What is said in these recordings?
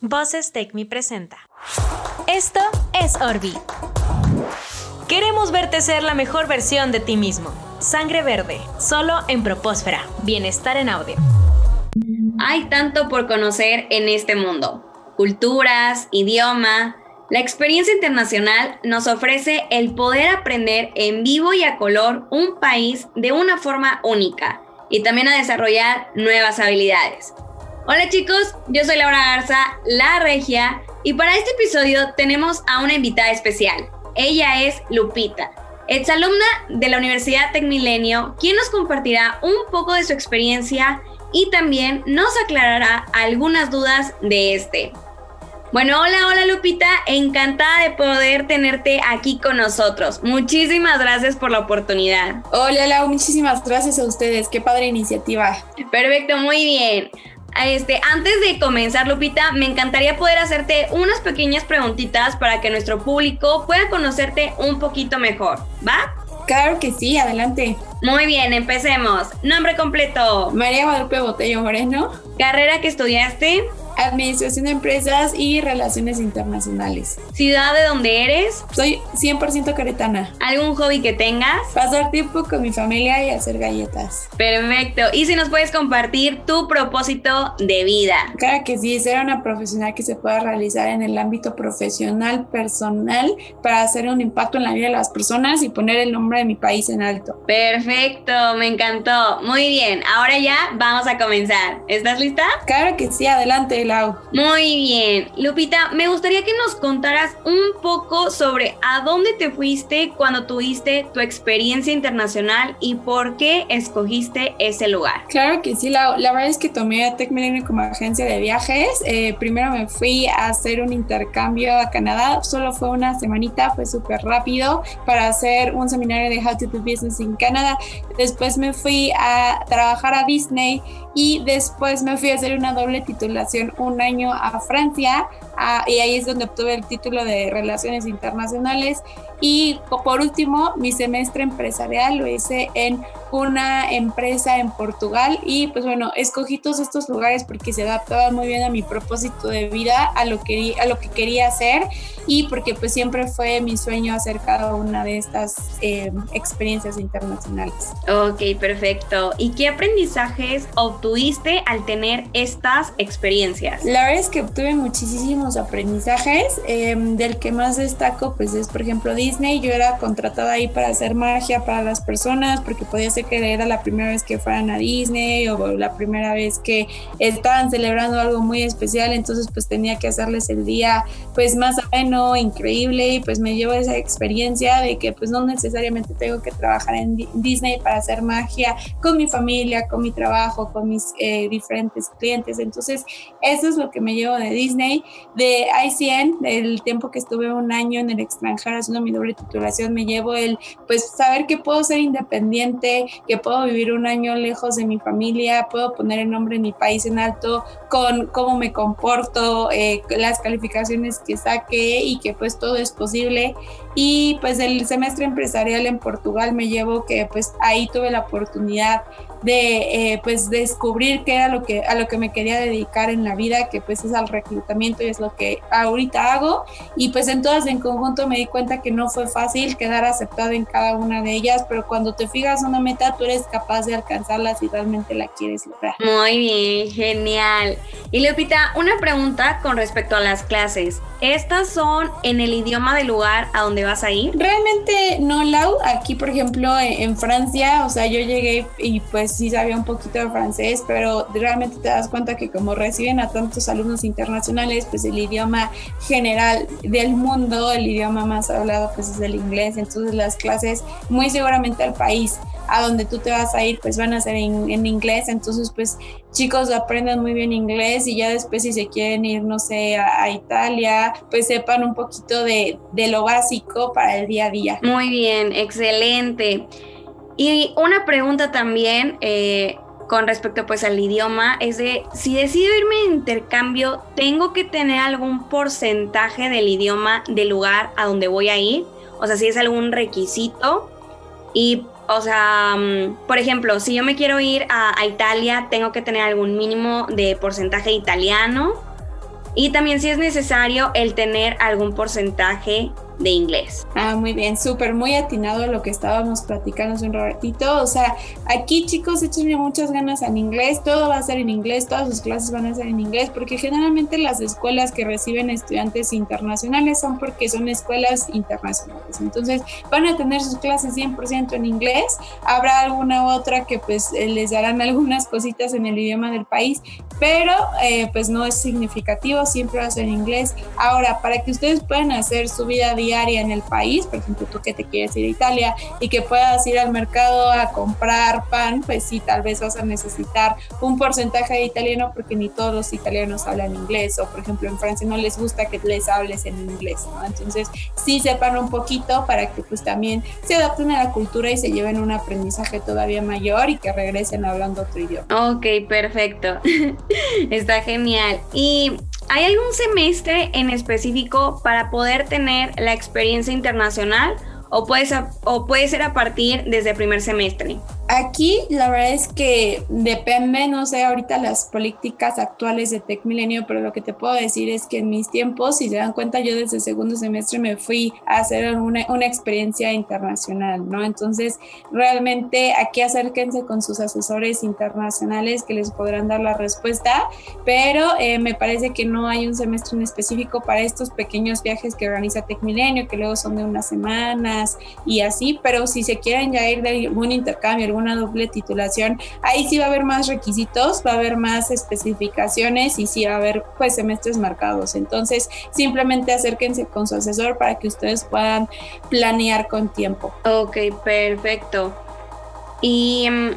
Voces Take Me presenta. Esto es Orbi. Queremos verte ser la mejor versión de ti mismo. Sangre verde, solo en Propósfera. Bienestar en audio. Hay tanto por conocer en este mundo. Culturas, idioma. La experiencia internacional nos ofrece el poder aprender en vivo y a color un país de una forma única y también a desarrollar nuevas habilidades. Hola chicos, yo soy Laura Garza, la regia, y para este episodio tenemos a una invitada especial. Ella es Lupita, exalumna de la Universidad Tecmilenio, quien nos compartirá un poco de su experiencia y también nos aclarará algunas dudas de este. Bueno, hola, hola Lupita, encantada de poder tenerte aquí con nosotros. Muchísimas gracias por la oportunidad. Hola Lau, muchísimas gracias a ustedes, qué padre iniciativa. Perfecto, muy bien. Este, antes de comenzar, Lupita, me encantaría poder hacerte unas pequeñas preguntitas para que nuestro público pueda conocerte un poquito mejor, ¿va? Claro que sí, adelante. Muy bien, empecemos. Nombre completo. María Guadalupe Botello Moreno. Carrera que estudiaste. Administración de Empresas y Relaciones Internacionales. ¿Ciudad de donde eres? Soy 100% caretana. ¿Algún hobby que tengas? Pasar tiempo con mi familia y hacer galletas. Perfecto. ¿Y si nos puedes compartir tu propósito de vida? Claro que sí, ser una profesional que se pueda realizar en el ámbito profesional, personal, para hacer un impacto en la vida de las personas y poner el nombre de mi país en alto. Perfecto, me encantó. Muy bien, ahora ya vamos a comenzar. ¿Estás lista? Claro que sí, adelante. Muy bien. Lupita, me gustaría que nos contaras un poco sobre a dónde te fuiste cuando tuviste tu experiencia internacional y por qué escogiste ese lugar. Claro que sí, la, la verdad es que tomé a Tech como agencia de viajes. Eh, primero me fui a hacer un intercambio a Canadá, solo fue una semanita, fue súper rápido para hacer un seminario de How to Do Business in Canada. Después me fui a trabajar a Disney y después me fui a hacer una doble titulación un año a Francia y ahí es donde obtuve el título de Relaciones Internacionales y por último mi semestre empresarial lo hice en una empresa en Portugal y pues bueno, escogí todos estos lugares porque se adaptaban muy bien a mi propósito de vida, a lo que, a lo que quería hacer y porque pues siempre fue mi sueño hacer cada una de estas eh, experiencias internacionales. Ok, perfecto. ¿Y qué aprendizajes obtuviste al tener estas experiencias? La verdad es que obtuve muchísimos aprendizajes. Em, del que más destaco pues es por ejemplo Disney. Yo era contratada ahí para hacer magia para las personas porque podía ser que era la primera vez que fueran a Disney o la primera vez que estaban celebrando algo muy especial. Entonces pues tenía que hacerles el día pues más menos increíble y pues me llevo esa experiencia de que pues no necesariamente tengo que trabajar en Disney para hacer magia con mi familia, con mi trabajo, con mis eh, diferentes clientes. Entonces eso es lo que me llevo de Disney. De ICN, del tiempo que estuve un año en el extranjero haciendo mi doble titulación, me llevo el pues saber que puedo ser independiente, que puedo vivir un año lejos de mi familia, puedo poner el nombre de mi país en alto con cómo me comporto, eh, las calificaciones que saqué y que pues todo es posible. Y pues el semestre empresarial en Portugal me llevo que pues ahí tuve la oportunidad de eh, pues descubrir qué era lo que a lo que me quería dedicar en la vida que pues es al reclutamiento y es lo que ahorita hago. Y pues en todas en conjunto me di cuenta que no fue fácil quedar aceptado en cada una de ellas pero cuando te fijas una meta tú eres capaz de alcanzarla si realmente la quieres lograr. Muy bien genial. Y Lupita una pregunta con respecto a las clases. Estas son en el idioma del lugar a donde vas a ir realmente no Lau. Aquí por ejemplo en Francia o sea yo llegué y pues sí sabía un poquito de francés, pero realmente te das cuenta que como reciben a tantos alumnos internacionales, pues el idioma general del mundo, el idioma más hablado pues es el inglés, entonces las clases muy seguramente al país a donde tú te vas a ir pues van a ser en, inglés, entonces pues chicos aprenden muy bien inglés y ya después si se quieren ir, no sé, a, Italia, pues sepan un poquito de, de lo básico para el día a día. Muy bien, excelente. Y una pregunta también eh, con respecto pues al idioma es de si decido irme de intercambio, ¿tengo que tener algún porcentaje del idioma del lugar a donde voy a ir? O sea, si es algún requisito. Y, o sea, mm, por ejemplo, si yo me quiero ir a, a Italia, ¿tengo que tener algún mínimo de porcentaje italiano? y también si es necesario el tener algún porcentaje de inglés. Ah, muy bien, súper, muy atinado a lo que estábamos platicando hace un ratito. O sea, aquí chicos, échenle muchas ganas en inglés, todo va a ser en inglés, todas sus clases van a ser en inglés, porque generalmente las escuelas que reciben estudiantes internacionales son porque son escuelas internacionales. Entonces, van a tener sus clases 100% en inglés. Habrá alguna otra que pues eh, les darán algunas cositas en el idioma del país, pero eh, pues no es significativo, siempre va a ser en inglés. Ahora, para que ustedes puedan hacer su vida diaria, en el país, por ejemplo, tú que te quieres ir a Italia y que puedas ir al mercado a comprar pan, pues sí, tal vez vas a necesitar un porcentaje de italiano porque ni todos los italianos hablan inglés o por ejemplo en Francia no les gusta que les hables en inglés, ¿no? Entonces sí sepan un poquito para que pues también se adapten a la cultura y se lleven un aprendizaje todavía mayor y que regresen hablando otro idioma. Ok, perfecto. Está genial. Y ¿Hay algún semestre en específico para poder tener la experiencia internacional o puede, ser, o puede ser a partir desde primer semestre? Aquí la verdad es que depende, no sé ahorita las políticas actuales de Tech Milenio, pero lo que te puedo decir es que en mis tiempos, si se dan cuenta, yo desde el segundo semestre me fui a hacer una, una experiencia internacional, ¿no? Entonces, realmente aquí acérquense con sus asesores internacionales que les podrán dar la respuesta, pero eh, me parece que no hay un semestre en específico para estos pequeños viajes que organiza Tech Milenio, que luego son de unas semanas y así, pero si se quieren ya ir de algún intercambio, una doble titulación, ahí sí va a haber más requisitos, va a haber más especificaciones y sí va a haber pues semestres marcados. Entonces, simplemente acérquense con su asesor para que ustedes puedan planear con tiempo. Ok, perfecto. Y mm,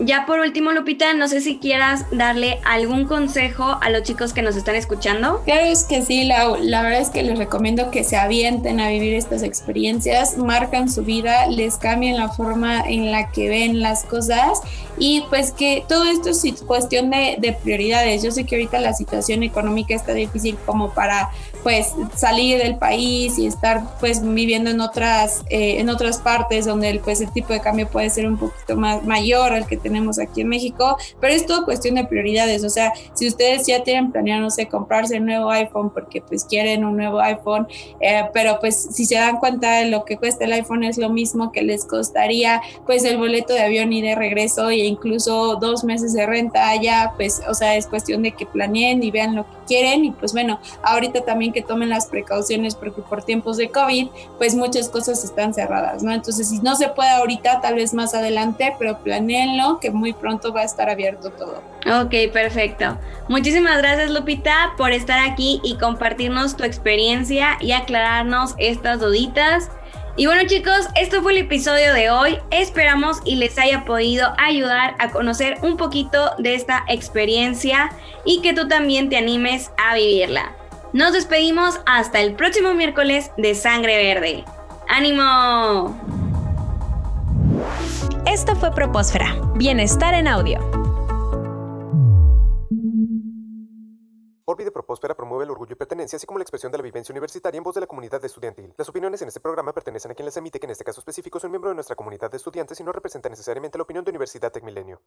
ya por último, Lupita, no sé si quieras darle algún consejo a los chicos que nos están escuchando. Claro, es que sí, la, la verdad es que les recomiendo que se avienten a vivir estas experiencias, marcan su vida, les cambien la forma en la que ven las cosas y pues que todo esto es cuestión de, de prioridades. Yo sé que ahorita la situación económica está difícil como para pues salir del país y estar pues viviendo en otras, eh, en otras partes donde el, pues el tipo de cambio puede ser un poquito más mayor al que tenemos aquí en México, pero es todo cuestión de prioridades, o sea, si ustedes ya tienen planeado, no sé, comprarse un nuevo iPhone porque pues quieren un nuevo iPhone, eh, pero pues si se dan cuenta de lo que cuesta el iPhone es lo mismo que les costaría pues el boleto de avión y de regreso e incluso dos meses de renta allá, pues o sea, es cuestión de que planeen y vean lo que quieren y pues bueno, ahorita también que tomen las precauciones porque por tiempos de COVID pues muchas cosas están cerradas, ¿no? Entonces si no se puede ahorita, tal vez más adelante, pero planeenlo que muy pronto va a estar abierto todo. Ok, perfecto. Muchísimas gracias Lupita por estar aquí y compartirnos tu experiencia y aclararnos estas duditas. Y bueno chicos, esto fue el episodio de hoy. Esperamos y les haya podido ayudar a conocer un poquito de esta experiencia y que tú también te animes a vivirla. Nos despedimos hasta el próximo miércoles de Sangre Verde. ¡Ánimo! Esto fue Propósfera, Bienestar en Audio. Orbi de Propósfera promueve el orgullo y pertenencia, así como la expresión de la vivencia universitaria en voz de la comunidad estudiantil. Las opiniones en este programa pertenecen a quien las emite, que en este caso específico son miembro de nuestra comunidad de estudiantes y no representa necesariamente la opinión de Universidad Tecmilenio.